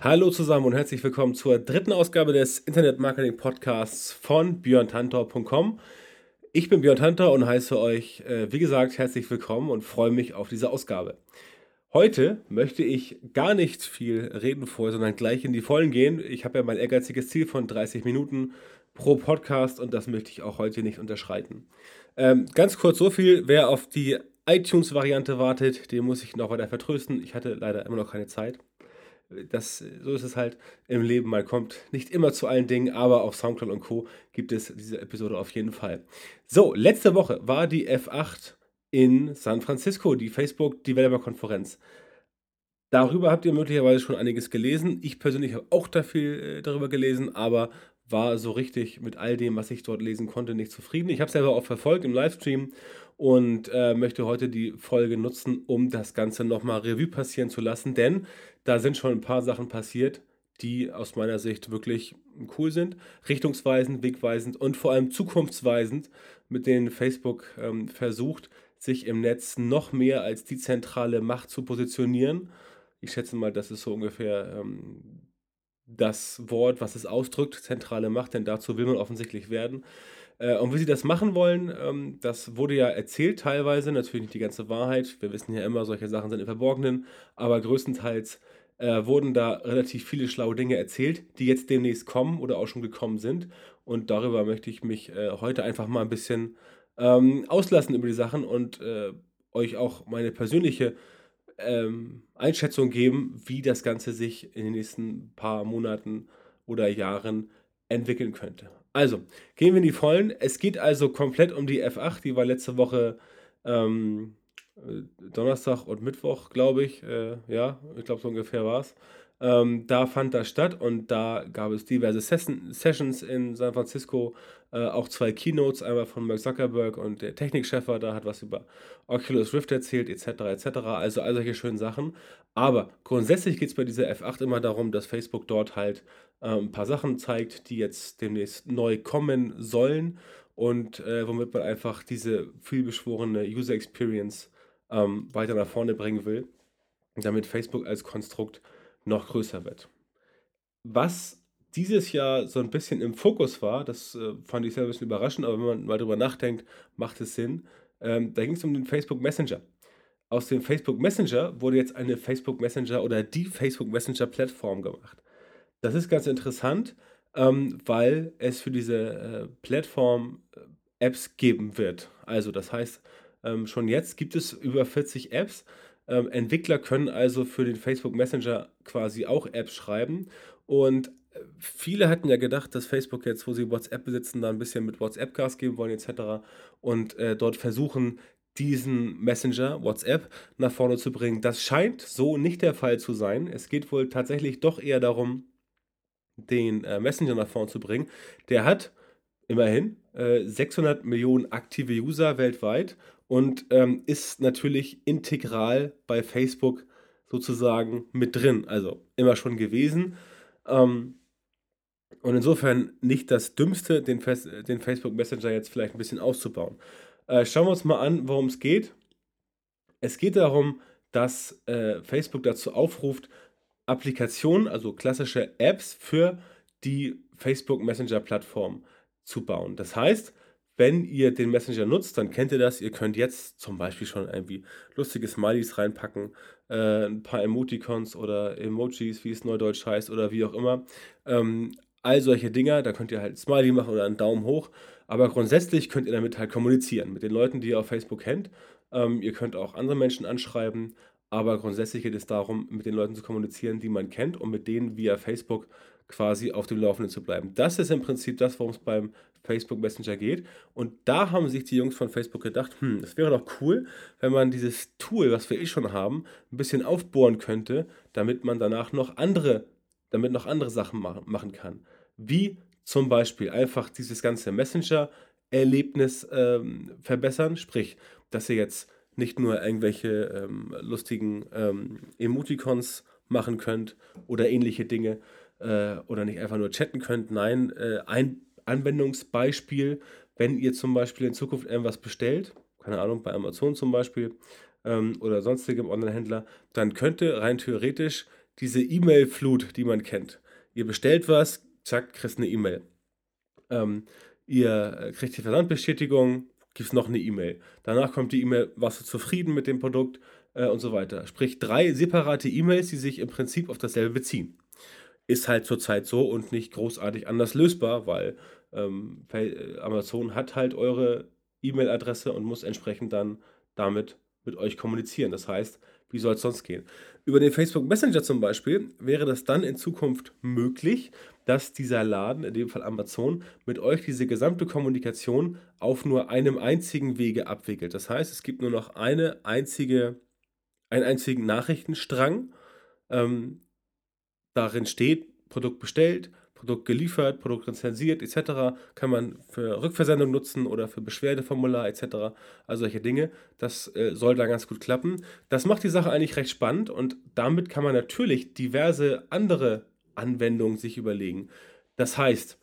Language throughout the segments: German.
Hallo zusammen und herzlich willkommen zur dritten Ausgabe des Internet Marketing Podcasts von björntantau.com. Ich bin Björn Tantau und heiße euch, äh, wie gesagt, herzlich willkommen und freue mich auf diese Ausgabe. Heute möchte ich gar nicht viel reden vorher, sondern gleich in die Vollen gehen. Ich habe ja mein ehrgeiziges Ziel von 30 Minuten pro Podcast und das möchte ich auch heute nicht unterschreiten. Ähm, ganz kurz so viel, wer auf die iTunes-Variante wartet, den muss ich noch weiter vertrösten. Ich hatte leider immer noch keine Zeit das, so ist es halt im Leben. Man kommt nicht immer zu allen Dingen, aber auf Soundcloud und Co. gibt es diese Episode auf jeden Fall. So, letzte Woche war die F8 in San Francisco, die Facebook Developer Konferenz. Darüber habt ihr möglicherweise schon einiges gelesen. Ich persönlich habe auch da viel äh, darüber gelesen, aber war so richtig mit all dem, was ich dort lesen konnte, nicht zufrieden. Ich habe es selber auch verfolgt im Livestream und äh, möchte heute die Folge nutzen, um das Ganze nochmal Revue passieren zu lassen, denn da sind schon ein paar Sachen passiert, die aus meiner Sicht wirklich cool sind, richtungsweisend, wegweisend und vor allem zukunftsweisend, mit denen Facebook ähm, versucht, sich im Netz noch mehr als die zentrale Macht zu positionieren. Ich schätze mal, das ist so ungefähr ähm, das Wort, was es ausdrückt, zentrale Macht, denn dazu will man offensichtlich werden. Äh, und wie sie das machen wollen, ähm, das wurde ja erzählt teilweise, natürlich nicht die ganze Wahrheit. Wir wissen ja immer, solche Sachen sind im Verborgenen, aber größtenteils äh, wurden da relativ viele schlaue Dinge erzählt, die jetzt demnächst kommen oder auch schon gekommen sind. Und darüber möchte ich mich äh, heute einfach mal ein bisschen ähm, auslassen über die Sachen und äh, euch auch meine persönliche ähm, Einschätzung geben, wie das Ganze sich in den nächsten paar Monaten oder Jahren entwickeln könnte. Also, gehen wir in die Vollen. Es geht also komplett um die F8. Die war letzte Woche ähm, äh, Donnerstag und Mittwoch, glaube ich. Äh, ja, ich glaube, so ungefähr war es. Ähm, da fand das statt und da gab es diverse Sessions in San Francisco, äh, auch zwei Keynotes, einmal von Mark Zuckerberg und der Technikchef war da, hat was über Oculus Rift erzählt, etc., etc., also all solche schönen Sachen. Aber grundsätzlich geht es bei dieser F8 immer darum, dass Facebook dort halt äh, ein paar Sachen zeigt, die jetzt demnächst neu kommen sollen und äh, womit man einfach diese vielbeschworene User Experience ähm, weiter nach vorne bringen will, damit Facebook als Konstrukt noch größer wird. Was dieses Jahr so ein bisschen im Fokus war, das äh, fand ich sehr ein bisschen überraschend, aber wenn man mal drüber nachdenkt, macht es Sinn. Ähm, da ging es um den Facebook Messenger. Aus dem Facebook Messenger wurde jetzt eine Facebook Messenger oder die Facebook Messenger Plattform gemacht. Das ist ganz interessant, ähm, weil es für diese äh, Plattform äh, Apps geben wird. Also das heißt, ähm, schon jetzt gibt es über 40 Apps. Ähm, Entwickler können also für den Facebook Messenger quasi auch Apps schreiben. Und äh, viele hatten ja gedacht, dass Facebook jetzt, wo sie WhatsApp besitzen, da ein bisschen mit WhatsApp Gas geben wollen etc. Und äh, dort versuchen, diesen Messenger, WhatsApp, nach vorne zu bringen. Das scheint so nicht der Fall zu sein. Es geht wohl tatsächlich doch eher darum, den äh, Messenger nach vorne zu bringen. Der hat immerhin äh, 600 Millionen aktive User weltweit und ähm, ist natürlich integral bei Facebook sozusagen mit drin. Also immer schon gewesen. Ähm, und insofern nicht das Dümmste, den, den, Facebook Messenger jetzt vielleicht ein bisschen auszubauen. Äh, schauen wir uns mal an, worum es geht. Es geht darum, dass äh, Facebook dazu aufruft, Applikationen, also klassische Apps für die Facebook Messenger Plattform zu bauen. Das heißt, wenn ihr den Messenger nutzt, dann kennt ihr das. Ihr könnt jetzt zum Beispiel schon irgendwie lustige Smileys reinpacken, äh, ein paar Emoticons oder Emojis, wie es neudeutsch heißt, oder wie auch immer. Ähm, all solche Dinger, da könnt ihr halt Smiley machen oder einen Daumen hoch. Aber grundsätzlich könnt ihr damit halt kommunizieren mit den Leuten, die ihr auf Facebook kennt. Ähm, ihr könnt auch andere Menschen anschreiben, aber grundsätzlich geht es darum, mit den Leuten zu kommunizieren, die man kennt und mit denen via Facebook quasi auf dem Laufenden zu bleiben. Das ist im Prinzip das, worum es beim Facebook Messenger geht. Und da haben sich die Jungs von Facebook gedacht, hm, es wäre doch cool, wenn man dieses Tool, was wir eh schon haben, ein bisschen aufbohren könnte, damit man danach noch andere, damit noch andere Sachen machen, kann. Wie zum Beispiel einfach dieses ganze Messenger-Erlebnis ähm, verbessern, sprich, dass ihr jetzt nicht nur irgendwelche ähm, lustigen ähm, Emoticons machen könnt oder ähnliche Dinge äh, oder nicht einfach nur chatten könnt. Nein, äh, ein Anwendungsbeispiel, wenn ihr zum Beispiel in Zukunft irgendwas bestellt, keine Ahnung, bei Amazon zum Beispiel ähm, oder sonstigem Online-Händler, dann könnte rein theoretisch diese E-Mail-Flut, die man kennt, ihr bestellt was, zack, kriegst eine E-Mail. Ähm, ihr kriegt die Versandbestätigung, gibt es noch eine E-Mail. Danach kommt die E-Mail, warst du zufrieden mit dem Produkt äh, und so weiter. Sprich, drei separate E-Mails, die sich im Prinzip auf dasselbe beziehen. Ist halt zurzeit so und nicht großartig anders lösbar, weil ähm, äh, Amazon hat halt eure E-Mail-Adresse und muss entsprechend dann damit mit euch kommunizieren. Das heißt, wie soll es sonst gehen? Über den Facebook Messenger zum Beispiel wäre das dann in Zukunft möglich, dass dieser Laden, in dem Fall Amazon, mit euch diese gesamte Kommunikation auf nur einem einzigen Wege abwickelt. Das heißt, es gibt nur noch eine einzige, einen einzigen Nachrichtenstrang. Ähm, darin steht, Produkt bestellt, Produkt geliefert, Produkt rezensiert etc. kann man für Rückversendung nutzen oder für Beschwerdeformular etc. Also solche Dinge. Das äh, soll da ganz gut klappen. Das macht die Sache eigentlich recht spannend und damit kann man natürlich diverse andere Anwendungen sich überlegen. Das heißt,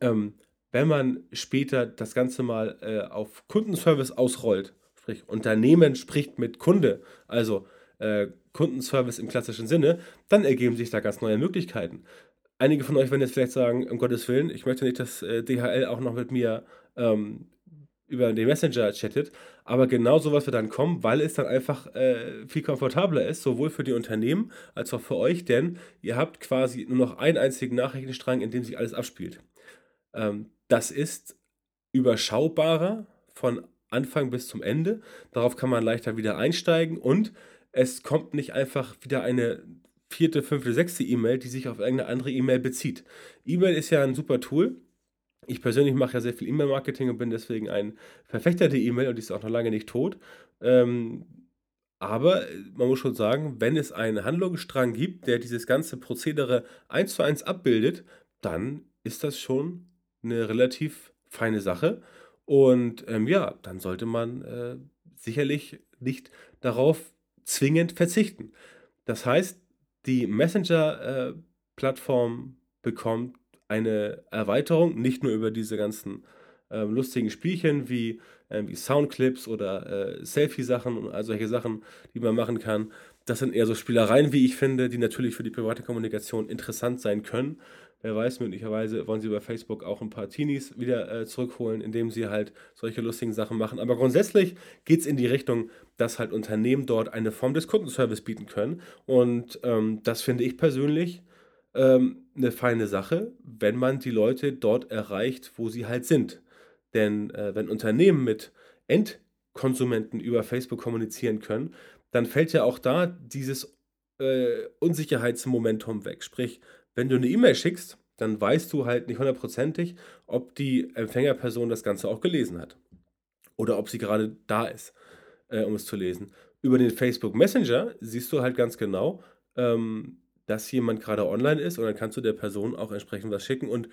ähm, wenn man später das Ganze mal äh, auf Kundenservice ausrollt, sprich Unternehmen spricht mit Kunde, also äh, Kundenservice im klassischen Sinne, dann ergeben sich da ganz neue Möglichkeiten. Einige von euch werden jetzt vielleicht sagen, um Gottes Willen, ich möchte nicht, dass äh, DHL auch noch mit mir ähm, über den Messenger chattet. Aber genau sowas wird dann kommen, weil es dann einfach äh, viel komfortabler ist, sowohl für die Unternehmen als auch für euch, denn ihr habt quasi nur noch einen einzigen Nachrichtenstrang, in dem sich alles abspielt. Ähm, das ist überschaubarer von Anfang bis zum Ende. Darauf kann man leichter wieder einsteigen und es kommt nicht einfach wieder eine vierte, fünfte, sechste E-Mail, die sich auf irgendeine andere E-Mail bezieht. E-Mail ist ja ein super Tool. Ich persönlich mache ja sehr viel E-Mail-Marketing und bin deswegen ein Verfechter der E-Mail und die ist auch noch lange nicht tot. Ähm, aber man muss schon sagen, wenn es einen Handlungsstrang gibt, der dieses ganze Prozedere eins zu eins abbildet, dann ist das schon eine relativ feine Sache. Und ähm, ja, dann sollte man äh, sicherlich nicht darauf zwingend verzichten. Das heißt, die Messenger-Plattform äh, bekommt eine Erweiterung, nicht nur über diese ganzen äh, lustigen Spielchen wie, äh, wie Soundclips oder äh, Selfie-Sachen und all solche Sachen, die man machen kann. Das sind eher so Spielereien, wie ich finde, die natürlich für die private Kommunikation interessant sein können. Wer weiß, möglicherweise wollen sie über Facebook auch ein paar Teenies wieder äh, zurückholen, indem sie halt solche lustigen Sachen machen. Aber grundsätzlich geht es in die Richtung, dass halt Unternehmen dort eine Form des Kundenservice bieten können. Und ähm, das finde ich persönlich ähm, eine feine Sache, wenn man die Leute dort erreicht, wo sie halt sind. Denn äh, wenn Unternehmen mit Endkonsumenten über Facebook kommunizieren können, dann fällt ja auch da dieses äh, Unsicherheitsmomentum weg. Sprich, wenn du eine E-Mail schickst, dann weißt du halt nicht hundertprozentig, ob die Empfängerperson das Ganze auch gelesen hat. Oder ob sie gerade da ist, äh, um es zu lesen. Über den Facebook Messenger siehst du halt ganz genau, ähm, dass jemand gerade online ist und dann kannst du der Person auch entsprechend was schicken und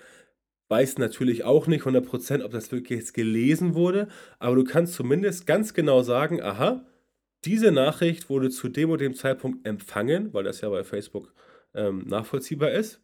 weißt natürlich auch nicht 100%, ob das wirklich jetzt gelesen wurde, aber du kannst zumindest ganz genau sagen, aha, diese Nachricht wurde zu dem und dem Zeitpunkt empfangen, weil das ja bei Facebook ähm, nachvollziehbar ist.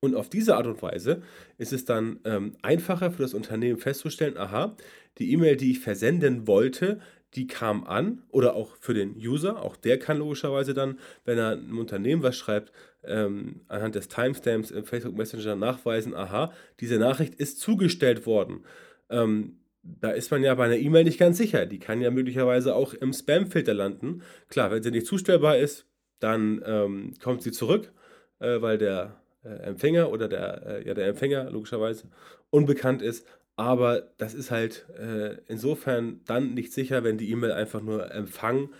Und auf diese Art und Weise ist es dann ähm, einfacher für das Unternehmen festzustellen, aha, die E-Mail, die ich versenden wollte, die kam an oder auch für den User, auch der kann logischerweise dann, wenn er einem Unternehmen was schreibt, ähm, anhand des Timestamps im Facebook Messenger nachweisen, aha, diese Nachricht ist zugestellt worden. Ähm, da ist man ja bei einer E-Mail nicht ganz sicher. Die kann ja möglicherweise auch im Spam-Filter landen. Klar, wenn sie nicht zustellbar ist, dann ähm, kommt sie zurück, äh, weil der äh, Empfänger oder der, äh, ja, der Empfänger logischerweise unbekannt ist. Aber das ist halt äh, insofern dann nicht sicher, wenn die E-Mail einfach nur empfangen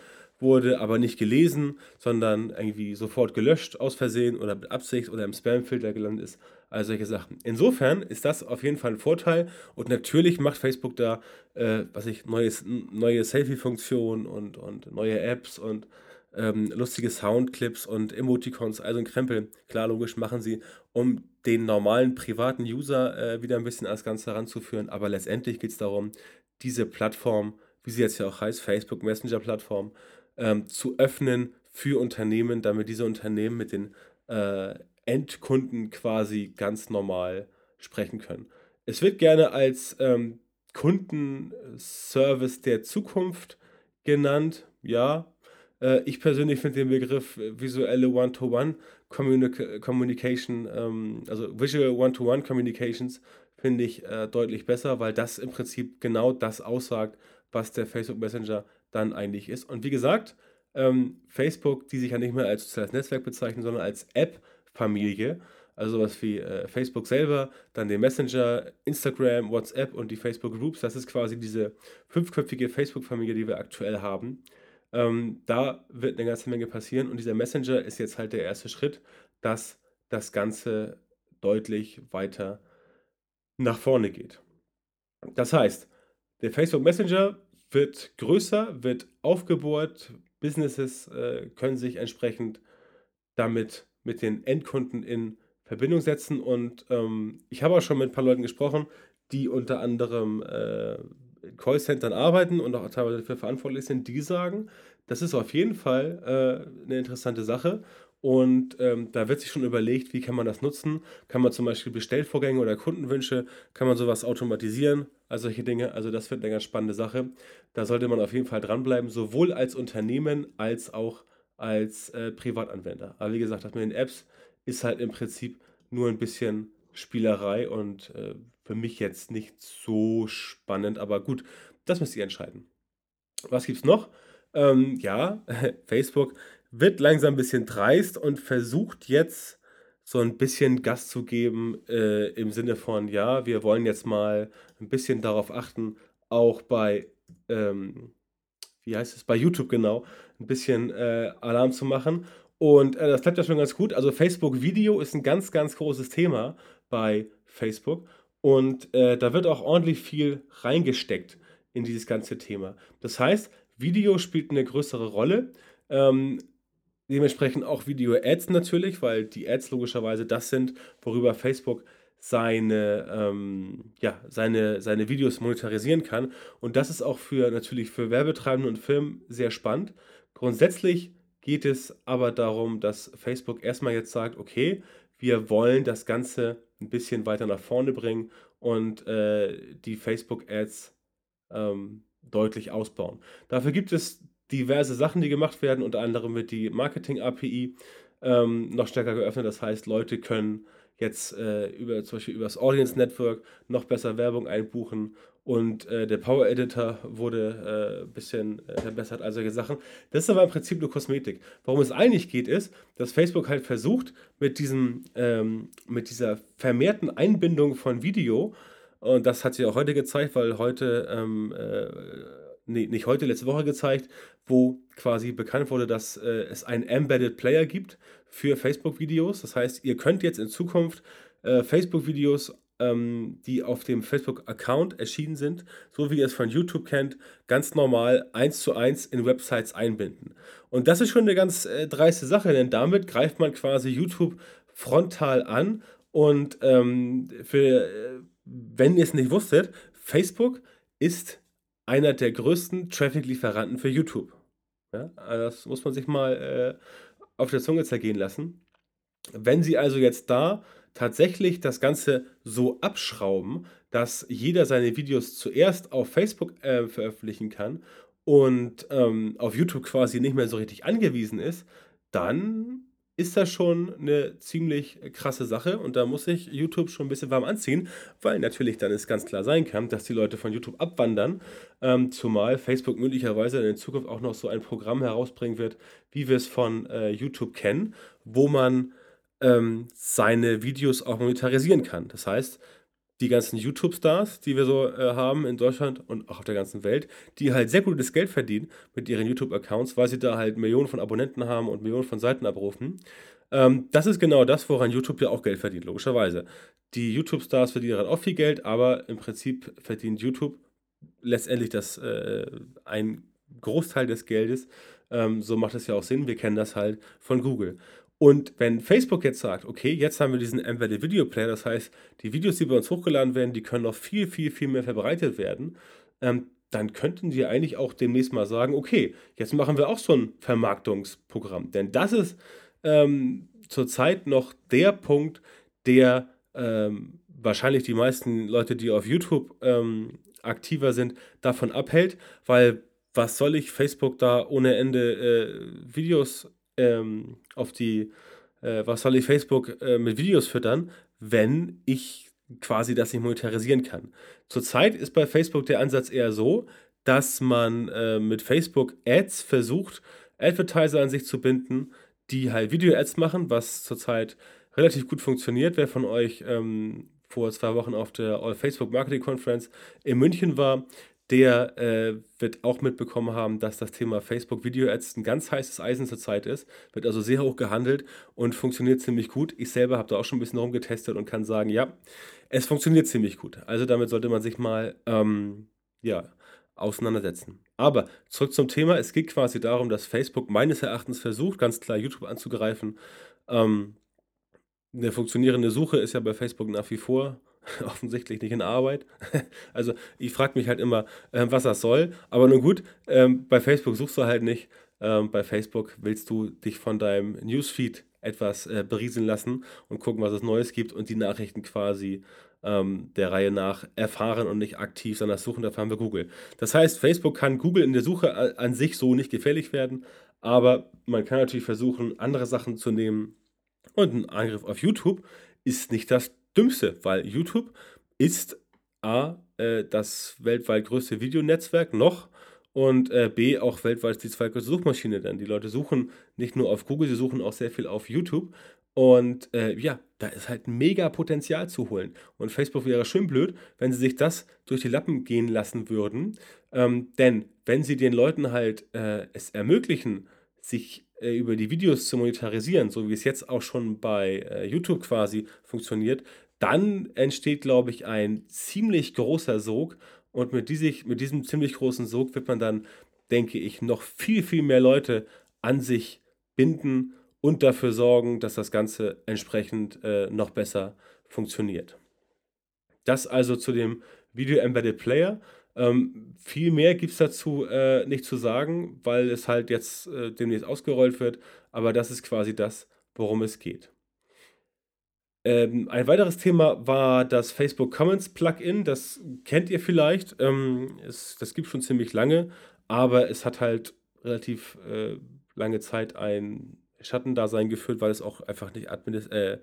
wurde, aber nicht gelesen, sondern irgendwie sofort gelöscht aus Versehen oder mit Absicht oder im Spam-Filter gelandet ist. Also solche Sachen. Insofern ist das auf jeden Fall ein Vorteil und natürlich macht Facebook da, äh, was ich, neues, neue Selfie-Funktionen und, und neue Apps und ähm, lustige Soundclips und Emoticons, also ein Krempel. Klar, logisch machen sie, um den normalen privaten User äh, wieder ein bisschen ans Ganze heranzuführen. Aber letztendlich geht es darum, diese Plattform, wie sie jetzt ja auch heißt, Facebook Messenger Plattform, ähm, zu öffnen für Unternehmen, damit diese Unternehmen mit den äh, Endkunden quasi ganz normal sprechen können. Es wird gerne als ähm, Kundenservice der Zukunft genannt. Ja, äh, ich persönlich finde den Begriff visuelle One-to-One Communication, ähm, also Visual One-to-One Communications, finde ich äh, deutlich besser, weil das im Prinzip genau das aussagt, was der Facebook Messenger dann eigentlich ist. Und wie gesagt, ähm, Facebook, die sich ja nicht mehr als soziales Netzwerk bezeichnen, sondern als App-Familie, also sowas wie äh, Facebook selber, dann den Messenger, Instagram, WhatsApp und die Facebook Groups. Das ist quasi diese fünfköpfige Facebook-Familie, die wir aktuell haben. Ähm, da wird eine ganze Menge passieren und dieser Messenger ist jetzt halt der erste Schritt, dass das Ganze deutlich weiter nach vorne geht. Das heißt, der Facebook Messenger wird größer, wird aufgebohrt, Businesses äh, können sich entsprechend damit mit den Endkunden in Verbindung setzen. Und ähm, ich habe auch schon mit ein paar Leuten gesprochen, die unter anderem äh, in Callcentern arbeiten und auch teilweise dafür verantwortlich sind, die sagen, das ist auf jeden Fall äh, eine interessante Sache. Und ähm, da wird sich schon überlegt, wie kann man das nutzen. Kann man zum Beispiel Bestellvorgänge oder Kundenwünsche, kann man sowas automatisieren, also solche Dinge. Also das wird eine ganz spannende Sache. Da sollte man auf jeden Fall dranbleiben, sowohl als Unternehmen als auch als äh, Privatanwender. Aber wie gesagt, das mit den Apps ist halt im Prinzip nur ein bisschen Spielerei und äh, für mich jetzt nicht so spannend, aber gut, das müsst ihr entscheiden. Was gibt's noch? Ähm, ja, Facebook wird langsam ein bisschen dreist und versucht jetzt so ein bisschen Gas zu geben äh, im Sinne von, ja, wir wollen jetzt mal ein bisschen darauf achten, auch bei, ähm, wie heißt es, bei YouTube genau, ein bisschen äh, Alarm zu machen und äh, das klappt ja schon ganz gut. Also Facebook Video ist ein ganz, ganz großes Thema bei Facebook. Und äh, da wird auch ordentlich viel reingesteckt in dieses ganze Thema. Das heißt, Video spielt eine größere Rolle. Ähm, dementsprechend auch Video-Ads natürlich, weil die Ads logischerweise das sind, worüber Facebook seine, ähm, ja, seine, seine Videos monetarisieren kann. Und das ist auch für natürlich für Werbetreibende und Firmen sehr spannend. Grundsätzlich geht es aber darum, dass Facebook erstmal jetzt sagt, okay, wir wollen das Ganze ein bisschen weiter nach vorne bringen und äh, die Facebook-Ads ähm, deutlich ausbauen. Dafür gibt es diverse Sachen, die gemacht werden. Unter anderem wird die Marketing-API ähm, noch stärker geöffnet. Das heißt, Leute können jetzt äh, über zum Beispiel über das Audience Network noch besser Werbung einbuchen und äh, der Power Editor wurde ein äh, bisschen äh, verbessert, all solche Sachen. Das ist aber im Prinzip nur Kosmetik. Worum es eigentlich geht, ist, dass Facebook halt versucht, mit, diesem, ähm, mit dieser vermehrten Einbindung von Video, und das hat sie auch heute gezeigt, weil heute, ähm, äh, nee, nicht heute, letzte Woche gezeigt, wo quasi bekannt wurde, dass äh, es einen Embedded Player gibt für Facebook-Videos. Das heißt, ihr könnt jetzt in Zukunft äh, Facebook-Videos ähm, die auf dem Facebook-Account erschienen sind, so wie ihr es von YouTube kennt, ganz normal eins zu eins in Websites einbinden. Und das ist schon eine ganz äh, dreiste Sache, denn damit greift man quasi YouTube frontal an und ähm, für, äh, wenn ihr es nicht wusstet, Facebook ist einer der größten Traffic-Lieferanten für YouTube. Ja, also das muss man sich mal äh, auf der Zunge zergehen lassen. Wenn sie also jetzt da tatsächlich das Ganze so abschrauben, dass jeder seine Videos zuerst auf Facebook äh, veröffentlichen kann und ähm, auf YouTube quasi nicht mehr so richtig angewiesen ist, dann ist das schon eine ziemlich krasse Sache und da muss sich YouTube schon ein bisschen warm anziehen, weil natürlich dann es ganz klar sein kann, dass die Leute von YouTube abwandern, ähm, zumal Facebook möglicherweise in Zukunft auch noch so ein Programm herausbringen wird, wie wir es von äh, YouTube kennen, wo man ähm, seine Videos auch monetarisieren kann. Das heißt, die ganzen YouTube-Stars, die wir so äh, haben in Deutschland und auch auf der ganzen Welt, die halt sehr gutes Geld verdienen mit ihren YouTube-Accounts, weil sie da halt Millionen von Abonnenten haben und Millionen von Seiten abrufen. Ähm, das ist genau das, woran YouTube ja auch Geld verdient, logischerweise. Die YouTube-Stars verdienen daran auch viel Geld, aber im Prinzip verdient YouTube letztendlich das, äh, ein Großteil des Geldes Ähm, so macht es ja auch Sinn. Wir kennen das halt von Google. Und wenn Facebook jetzt sagt, okay, jetzt haben wir diesen Embedded Video Player, das heißt, die Videos, die bei uns hochgeladen werden, die können noch viel, viel, viel mehr verbreitet werden, ähm, dann könnten die eigentlich auch demnächst mal sagen, okay, jetzt machen wir auch so ein Vermarktungsprogramm. Denn das ist ähm, zurzeit noch der Punkt, der ähm, wahrscheinlich die meisten Leute, die auf YouTube ähm, aktiver sind, davon abhält, weil was soll ich Facebook da ohne Ende äh, Videos ähm, auf die, äh, was soll ich Facebook äh, mit Videos füttern, wenn ich quasi das nicht monetarisieren kann. Zurzeit ist bei Facebook der Ansatz eher so, dass man äh, mit Facebook Ads versucht, Advertiser an sich zu binden, die halt Video-Ads machen, was zurzeit relativ gut funktioniert. Wer von euch ähm, vor zwei Wochen auf der All Facebook Marketing Conference in München war, der äh, wird auch mitbekommen haben, dass das Thema Facebook Video Ads ein ganz heißes Eisen zurzeit ist, wird also sehr hoch gehandelt und funktioniert ziemlich gut. Ich selber habe da auch schon ein bisschen rumgetestet und kann sagen, ja, es funktioniert ziemlich gut. Also damit sollte man sich mal ähm, ja, auseinandersetzen. Aber zurück zum Thema. Es geht quasi darum, dass Facebook meines Erachtens versucht, ganz klar YouTube anzugreifen. Ähm, eine funktionierende Suche ist ja bei Facebook nach wie vor offensichtlich nicht in Arbeit. Also ich frage mich halt immer, äh, was das soll. Aber nun gut, ähm, bei Facebook suchst du halt nicht. Ähm, bei Facebook willst du dich von deinem Newsfeed etwas äh, berieseln lassen und gucken, was es Neues gibt und die Nachrichten quasi ähm, der Reihe nach erfahren und nicht aktiv, sondern Suchen, dafür haben wir Google. Das heißt, Facebook kann Google in der Suche an sich so nicht gefährlich werden, aber man kann natürlich versuchen, andere Sachen zu nehmen. Und ein Angriff auf YouTube ist nicht das Dümmste, weil YouTube ist A, äh, das weltweit größte Videonetzwerk noch und äh, B, auch weltweit die zweitgrößte Suchmaschine. Denn die Leute suchen nicht nur auf Google, sie suchen auch sehr viel auf YouTube. Und äh, ja, da ist halt mega Potenzial zu holen. Und Facebook wäre schön blöd, wenn sie sich das durch die Lappen gehen lassen würden. Ähm, denn wenn sie den Leuten halt äh, es ermöglichen, sich äh, über die Videos zu monetarisieren, so wie es jetzt auch schon bei äh, YouTube quasi funktioniert, dann entsteht, glaube ich, ein ziemlich großer Sog. Und mit, diesig, mit diesem ziemlich großen Sog wird man dann, denke ich, noch viel, viel mehr Leute an sich binden und dafür sorgen, dass das Ganze entsprechend äh, noch besser funktioniert. Das also zu dem Video Embedded Player. Ähm, viel mehr gibt es dazu äh, nicht zu sagen, weil es halt jetzt äh, demnächst ausgerollt wird, aber das ist quasi das, worum es geht. Ähm, ein weiteres Thema war das Facebook Comments Plugin. Das kennt ihr vielleicht. Ähm, es, das gibt schon ziemlich lange, aber es hat halt relativ äh, lange Zeit ein Schattendasein geführt, weil es auch einfach nicht administ äh,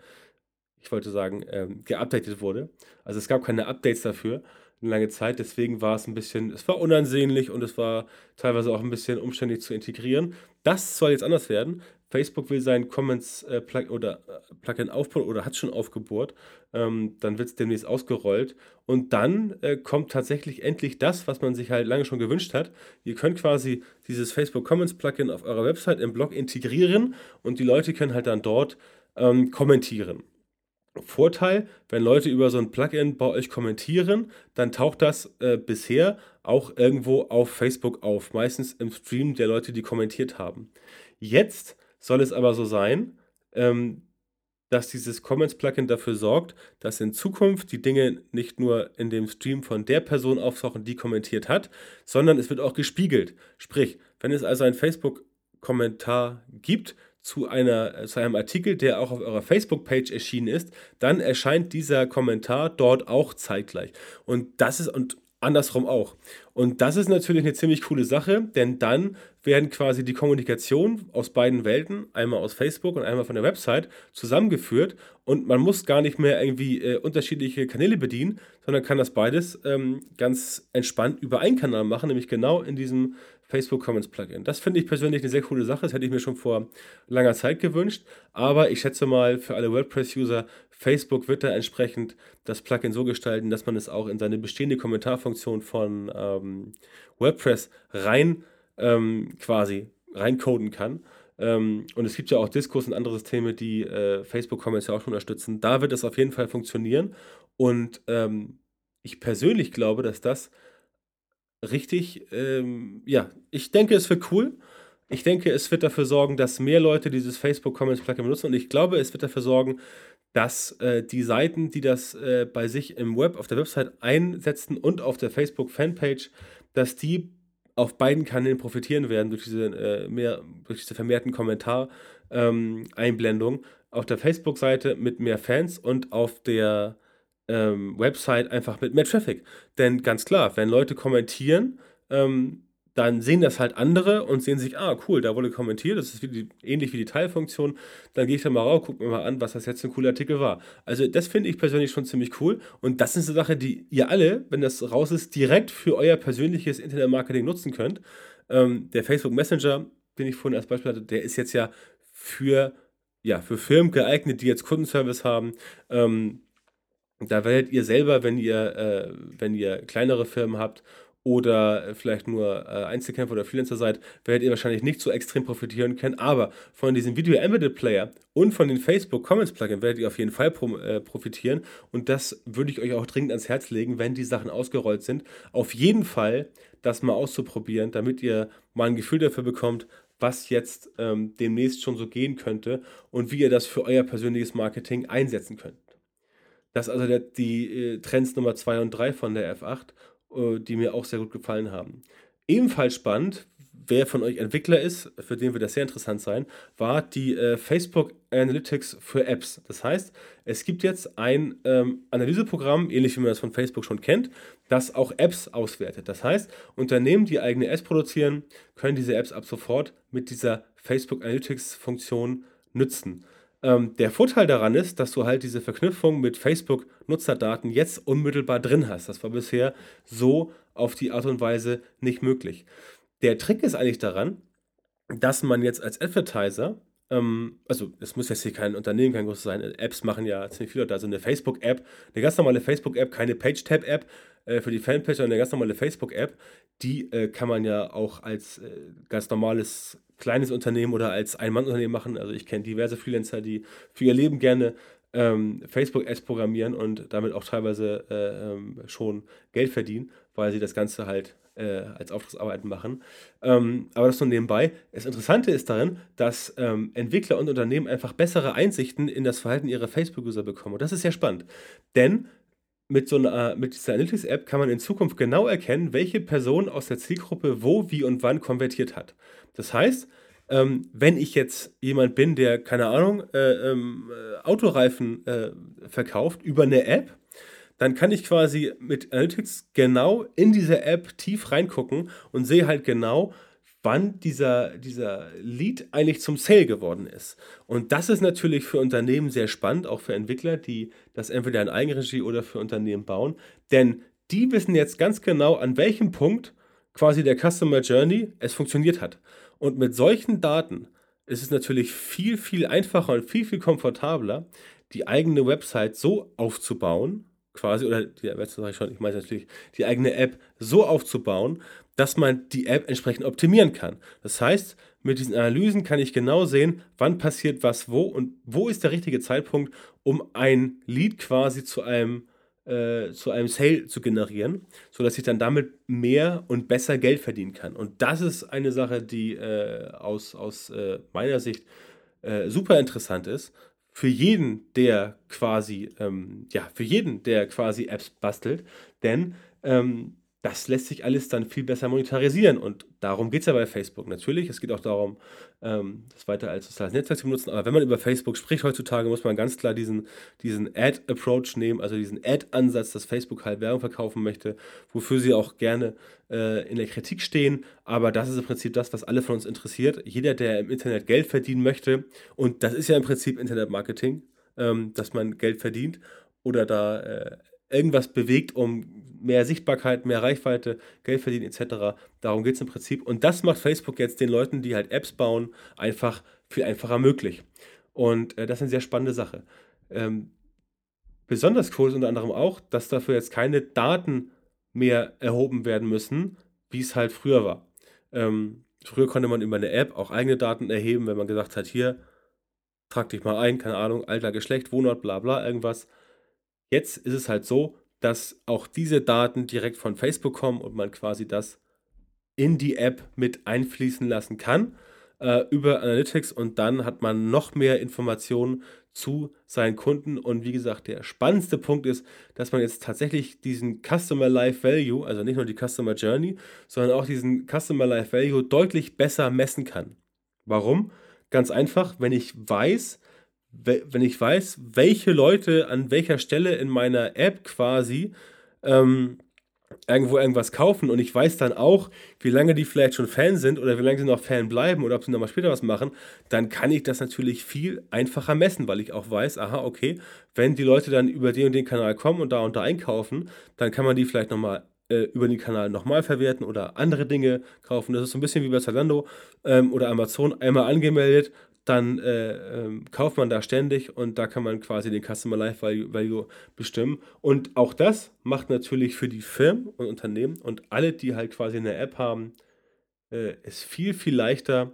ich wollte sagen, ähm, geupdatet wurde. Also es gab keine Updates dafür eine lange Zeit, deswegen war es ein bisschen, es war unansehnlich und es war teilweise auch ein bisschen umständlich zu integrieren. Das soll jetzt anders werden. Facebook will sein Comments äh, oder äh, Plugin aufbauen oder hat schon aufgebohrt. Ähm, dann wird es demnächst ausgerollt. Und dann äh, kommt tatsächlich endlich das, was man sich halt lange schon gewünscht hat. Ihr könnt quasi dieses Facebook Comments Plugin auf eurer Website im Blog integrieren und die Leute können halt dann dort ähm, kommentieren. Vorteil, wenn Leute über so ein Plugin bei euch kommentieren, dann taucht das äh, bisher auch irgendwo auf Facebook auf, meistens im Stream der Leute, die kommentiert haben. Jetzt soll es aber so sein, ähm, dass dieses Comments-Plugin dafür sorgt, dass in Zukunft die Dinge nicht nur in dem Stream von der Person auftauchen, die kommentiert hat, sondern es wird auch gespiegelt. Sprich, wenn es also einen Facebook-Kommentar gibt zu, einer, zu einem Artikel, der auch auf eurer Facebook-Page erschienen ist, dann erscheint dieser Kommentar dort auch zeitgleich. Und das ist, und andersrum auch. Und das ist natürlich eine ziemlich coole Sache, denn dann werden quasi die Kommunikation aus beiden Welten, einmal aus Facebook und einmal von der Website, zusammengeführt und man muss gar nicht mehr irgendwie äh, unterschiedliche Kanäle bedienen, sondern kann das beides ähm, ganz entspannt über einen Kanal machen, nämlich genau in diesem Facebook Comments Plugin. Das finde ich persönlich eine sehr coole Sache. Das hätte ich mir schon vor langer Zeit gewünscht. Aber ich schätze mal, für alle WordPress-User, Facebook wird da entsprechend das Plugin so gestalten, dass man es auch in seine bestehende Kommentarfunktion von ähm, WordPress rein ähm, quasi reincoden kann. Ähm, und es gibt ja auch Diskus und andere Systeme, die äh, Facebook Comments ja auch schon unterstützen. Da wird es auf jeden Fall funktionieren. Und ähm, ich persönlich glaube, dass das richtig, ähm, ja, ich denke, es wird cool. Ich denke, es wird dafür sorgen, dass mehr Leute dieses Facebook Comments Plugin benutzen und ich glaube, es wird dafür sorgen, dass äh, die Seiten, die das äh, bei sich im Web, auf der Website einsetzen und auf der Facebook Fanpage, dass die auf beiden Kanälen profitieren werden durch diese, äh, mehr, durch diese vermehrten Kommentar-Einblendungen. Ähm, auf der Facebook-Seite mit mehr Fans und auf der ähm, Website einfach mit mehr Traffic. Denn ganz klar, wenn Leute kommentieren, ähm, dann sehen das halt andere und sehen sich, ah, cool, da wurde kommentiert, das ist wie die, ähnlich wie die Teilfunktion. Dann gehe ich da mal rauf, gucke mir mal an, was das jetzt für ein cooler Artikel war. Also, das finde ich persönlich schon ziemlich cool. Und das ist eine Sache, die ihr alle, wenn das raus ist, direkt für euer persönliches Internetmarketing nutzen könnt. Ähm, der Facebook Messenger, den ich vorhin als Beispiel hatte, der ist jetzt ja für, ja, für Firmen geeignet, die jetzt Kundenservice haben. Ähm, da werdet ihr selber, wenn ihr, äh, wenn ihr kleinere Firmen habt oder vielleicht nur äh, Einzelkämpfer oder Freelancer seid, werdet ihr wahrscheinlich nicht so extrem profitieren können. Aber von diesem Video Embedded Player und von den Facebook Comments Plugin werdet ihr auf jeden Fall pro, äh, profitieren. Und das würde ich euch auch dringend ans Herz legen, wenn die Sachen ausgerollt sind. Auf jeden Fall das mal auszuprobieren, damit ihr mal ein Gefühl dafür bekommt, was jetzt ähm, demnächst schon so gehen könnte und wie ihr das für euer persönliches Marketing einsetzen könnt. Das ist also der, die äh, Trends Nummer 2 und 3 von der F8 äh, die mir auch sehr gut gefallen haben. Ebenfalls spannend, wer von euch Entwickler ist, für den wird das sehr interessant sein, war die äh, Facebook Analytics für Apps. Das heißt, es gibt jetzt ein ähm, Analyseprogramm, ähnlich wie man das von Facebook schon kennt, das auch Apps auswertet. Das heißt, Unternehmen, die eigene Apps produzieren, können diese Apps ab sofort mit dieser Facebook Analytics Funktion nutzen. Ähm, der Vorteil daran ist, dass du halt diese Verknüpfung mit Facebook-Nutzerdaten jetzt unmittelbar drin hast. Das war bisher so auf die Art und Weise nicht möglich. Der Trick ist eigentlich daran, dass man jetzt als Advertiser, ähm, also es muss jetzt hier kein Unternehmen, kein großes sein, Apps machen ja ziemlich viele Leute, also eine Facebook-App, eine ganz normale Facebook-App, keine Page-Tab-App äh, für die Fanpage, sondern eine ganz normale Facebook-App, die äh, kann man ja auch als äh, ganz normales kleines Unternehmen oder als Ein-Mann-Unternehmen machen. Also ich kenne diverse Freelancer, die für ihr Leben gerne ähm, Facebook-Ads programmieren und damit auch teilweise äh, ähm, schon Geld verdienen, weil sie das Ganze halt als Auftragsarbeiten machen. Ähm, aber das nur nebenbei. Das Interessante ist darin, dass ähm, Entwickler und Unternehmen einfach bessere Einsichten in das Verhalten ihrer Facebook-User bekommen. Und das ist sehr spannend. Denn mit, so einer, mit dieser Analytics-App kann man in Zukunft genau erkennen, welche Person aus der Zielgruppe wo, wie und wann konvertiert hat. Das heißt, ähm, wenn ich jetzt jemand bin, der, keine Ahnung, äh, ähm, äh, Autoreifen äh, verkauft über eine App, dann kann ich quasi mit Analytics genau in diese App tief reingucken und sehe halt genau, wann dieser, dieser Lead eigentlich zum Sale geworden ist. Und das ist natürlich für Unternehmen sehr spannend, auch für Entwickler, die das entweder in Eigenregie oder für Unternehmen bauen. Denn die wissen jetzt ganz genau, an welchem Punkt quasi der Customer Journey es funktioniert hat. Und mit solchen Daten ist es natürlich viel, viel einfacher und viel, viel komfortabler, die eigene Website so aufzubauen, quasi, oder die schon, ich meine natürlich, die eigene App so aufzubauen, dass man die App entsprechend optimieren kann. Das heißt, mit diesen Analysen kann ich genau sehen, wann passiert was wo und wo ist der richtige Zeitpunkt, um ein Lead quasi zu einem äh, zu einem Sale zu generieren, sodass ich dann damit mehr und besser Geld verdienen kann. Und das ist eine Sache, die äh, aus, aus äh, meiner Sicht äh, super interessant ist. Für jeden, der quasi, ähm, ja, für jeden, der quasi Apps bastelt, denn ähm, das lässt sich alles dann viel besser monetarisieren. Und darum geht es ja bei Facebook. Natürlich, es geht auch darum, ähm, das weiter als soziales Netzwerk zu benutzen. Aber wenn man über Facebook spricht heutzutage, muss man ganz klar diesen, diesen Ad-Approach nehmen, also diesen Ad-Ansatz, dass Facebook halt Werbung verkaufen möchte, wofür sie auch gerne äh, in der Kritik stehen. Aber das ist im Prinzip das, was alle von uns interessiert. Jeder, der im Internet Geld verdienen möchte, und das ist ja im Prinzip Internet-Marketing, ähm, dass man Geld verdient oder da äh, irgendwas bewegt, um mehr Sichtbarkeit, mehr Reichweite, Geld verdienen etc. Darum geht es im Prinzip. Und das macht Facebook jetzt den Leuten, die halt Apps bauen, einfach viel einfacher möglich. Und äh, das ist eine sehr spannende Sache. Ähm, besonders cool ist unter anderem auch, dass dafür jetzt keine Daten mehr erhoben werden müssen, wie es halt früher war. Ähm, früher konnte man über eine App auch eigene Daten erheben, wenn man gesagt hat, hier, trag dich mal ein, keine Ahnung, Alter, Geschlecht, Wohnort, bla bla, irgendwas. Jetzt ist es halt so, dass auch diese Daten direkt von Facebook kommen und man quasi das in die App mit einfließen lassen kann. äh, über Analytics und dann hat man noch mehr Informationen zu seinen Kunden. Und wie gesagt, der spannendste Punkt ist, dass man jetzt tatsächlich diesen Customer Life Value, also nicht nur die Customer Journey, sondern auch diesen Customer Life Value deutlich besser messen kann. Warum? Ganz einfach, wenn ich weiß, wenn ich weiß, welche Leute an welcher Stelle in meiner App quasi ähm, irgendwo irgendwas kaufen und ich weiß dann auch, wie lange die vielleicht schon Fan sind oder wie lange sie noch Fan bleiben oder ob sie nochmal später was machen, dann kann ich das natürlich viel einfacher messen, weil ich auch weiß, aha, okay, wenn die Leute dann über den und den Kanal kommen und da und da einkaufen, dann kann man die vielleicht nochmal äh, über den Kanal nochmal verwerten oder andere Dinge kaufen. Das ist so ein bisschen wie bei Zalando ähm, oder Amazon, einmal angemeldet, dann äh, ähm, kauft man da ständig und da kann man quasi den Customer Life Value bestimmen. Und auch das macht natürlich für die Firmen und Unternehmen und alle, die halt quasi eine App haben, äh, es viel, viel leichter,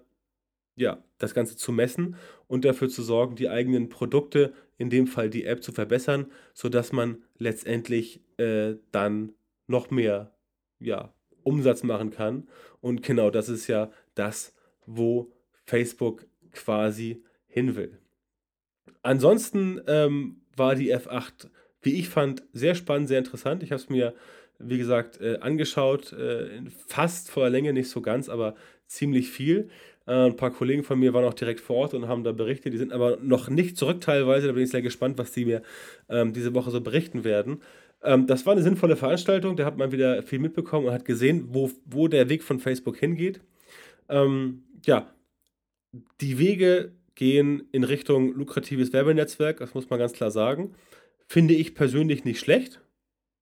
ja, das Ganze zu messen und dafür zu sorgen, die eigenen Produkte, in dem Fall die App, zu verbessern, sodass man letztendlich äh, dann noch mehr ja, Umsatz machen kann. Und genau das ist ja das, wo Facebook quasi hin will. Ansonsten ähm, war die F8, wie ich fand, sehr spannend, sehr interessant. Ich habe es mir, wie gesagt, äh, angeschaut, äh, fast voller Länge, nicht so ganz, aber ziemlich viel. Äh, ein paar Kollegen von mir waren auch direkt vor Ort und haben da berichtet. Die sind aber noch nicht zurück teilweise. Da bin ich sehr gespannt, was die mir ähm, diese Woche so berichten werden. Ähm, das war eine sinnvolle Veranstaltung. Da hat man wieder viel mitbekommen und hat gesehen, wo, wo der Weg von Facebook hingeht. Ähm, ja, die Wege gehen in Richtung lukratives Werbenetzwerk, das muss man ganz klar sagen. Finde ich persönlich nicht schlecht,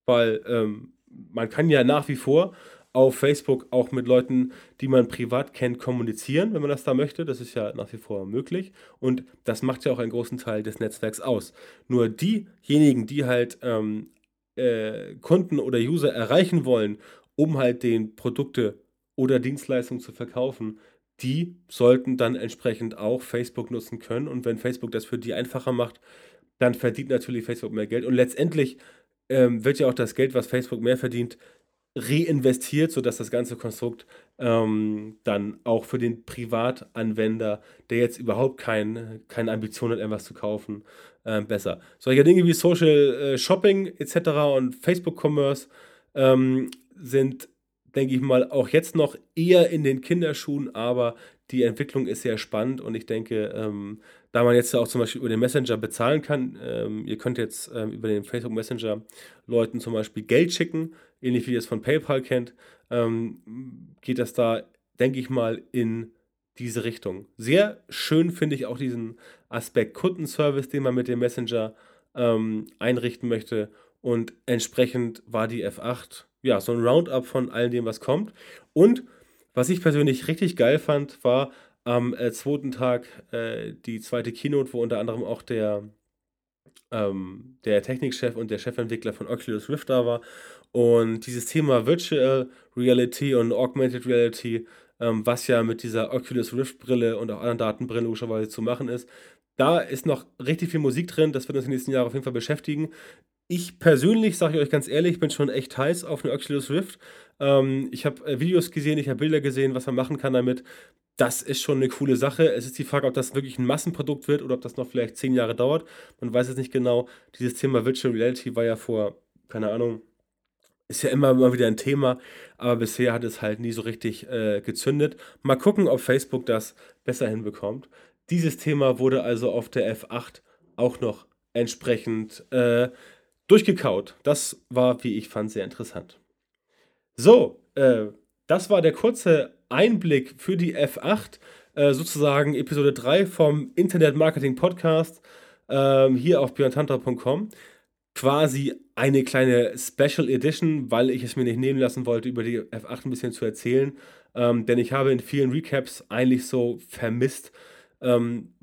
weil ähm, man kann ja nach wie vor auf Facebook auch mit Leuten, die man privat kennt, kommunizieren, wenn man das da möchte. Das ist ja nach wie vor möglich. Und das macht ja auch einen großen Teil des Netzwerks aus. Nur diejenigen, die halt ähm, äh, Kunden oder User erreichen wollen, um halt den Produkte oder Dienstleistungen zu verkaufen, die sollten dann entsprechend auch Facebook nutzen können. Und wenn Facebook das für die einfacher macht, dann verdient natürlich Facebook mehr Geld. Und letztendlich ähm, wird ja auch das Geld, was Facebook mehr verdient, reinvestiert, sodass das ganze Konstrukt ähm, dann auch für den Privatanwender, der jetzt überhaupt kein, keine Ambition hat, etwas zu kaufen, äh, besser. Solche Dinge wie Social äh, Shopping etc. und Facebook Commerce ähm, sind denke ich mal, auch jetzt noch eher in den Kinderschuhen, aber die Entwicklung ist sehr spannend und ich denke, ähm, da man jetzt auch zum Beispiel über den Messenger bezahlen kann, ähm, ihr könnt jetzt ähm, über den Facebook Messenger Leuten zum Beispiel Geld schicken, ähnlich wie ihr es von PayPal kennt, ähm, geht das da, denke ich mal, in diese Richtung. Sehr schön finde ich auch diesen Aspekt Kundenservice, den man mit dem Messenger ähm, einrichten möchte und entsprechend war die F8 ja, so ein Roundup von all dem, was kommt. Und was ich persönlich richtig geil fand, war am äh, zweiten Tag äh, die zweite Keynote, wo unter anderem auch der, ähm, der Technikchef und der Chefentwickler von Oculus Rift da war. Und dieses Thema Virtual Reality und Augmented Reality, ähm, was ja mit dieser Oculus Rift Brille und auch anderen Datenbrillen logischerweise zu machen ist, da ist noch richtig viel Musik drin. Das wird uns in den nächsten Jahren auf jeden Fall beschäftigen. Ich persönlich, sage ich euch ganz ehrlich, bin schon echt heiß auf eine Oculus Rift. Ähm, ich habe äh, Videos gesehen, ich habe Bilder gesehen, was man machen kann damit. Das ist schon eine coole Sache. Es ist die Frage, ob das wirklich ein Massenprodukt wird oder ob das noch vielleicht zehn Jahre dauert. Man weiß es nicht genau. Dieses Thema Virtual Reality war ja vor, keine Ahnung, ist ja immer mal wieder ein Thema, aber bisher hat es halt nie so richtig äh, gezündet. Mal gucken, ob Facebook das besser hinbekommt. Dieses Thema wurde also auf der F8 auch noch entsprechend äh, durchgekaut. Das war, wie ich fand, sehr interessant. So, äh, das war der kurze Einblick für die F8, äh, sozusagen Episode 3 vom Internet Marketing Podcast ähm, hier auf björntantau.com. Quasi eine kleine Special Edition, weil ich es mir nicht nehmen lassen wollte, über die F8 ein bisschen zu erzählen. Ähm, denn ich habe in vielen Recaps eigentlich so vermisst, ähm,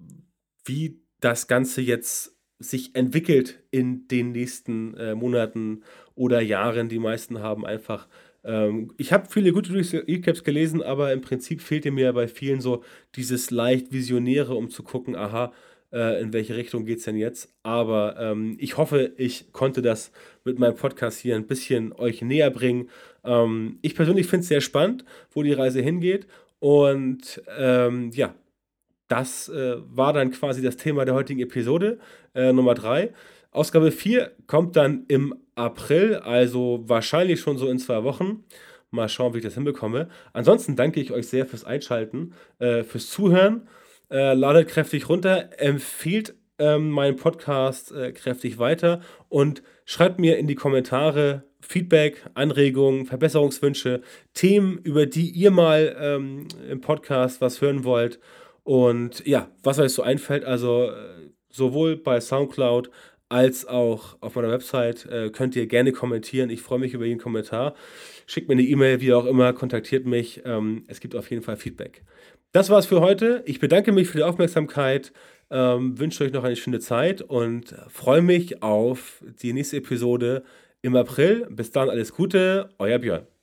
wie das Ganze jetzt sich entwickelt in den nächsten äh, Monaten oder Jahren. Die meisten haben einfach. Ähm, ich habe viele gute Recaps gelesen, aber im Prinzip fehlte mir bei vielen so dieses leicht Visionäre, um zu gucken, aha, äh, in welche Richtung geht es denn jetzt. Aber ähm, ich hoffe, ich konnte das mit meinem Podcast hier ein bisschen euch näher bringen. Ähm, ich persönlich finde es sehr spannend, wo die Reise hingeht. Und ähm, ja, das äh, war dann quasi das Thema der heutigen Episode, äh, Nummer 3. Ausgabe 4 kommt dann im April, also wahrscheinlich schon so in zwei Wochen. Mal schauen, wie ich das hinbekomme. Ansonsten danke ich euch sehr fürs Einschalten, äh, fürs Zuhören. Äh, ladet kräftig runter, empfiehlt ähm, meinen Podcast äh, kräftig weiter und schreibt mir in die Kommentare Feedback, Anregungen, Verbesserungswünsche, Themen, über die ihr mal ähm, im Podcast was hören wollt. Und ja, was euch so einfällt, also äh, sowohl bei SoundCloud als auch auf meiner Website äh, könnt ihr gerne kommentieren. Ich freue mich über jeden Kommentar. Schickt mir eine E-Mail, wie auch immer, kontaktiert mich. Ähm, es gibt auf jeden Fall Feedback. Das war's für heute. Ich bedanke mich für die Aufmerksamkeit, ähm, wünsche euch noch eine schöne Zeit und freue mich auf die nächste Episode im April. Bis dann alles Gute, euer Björn.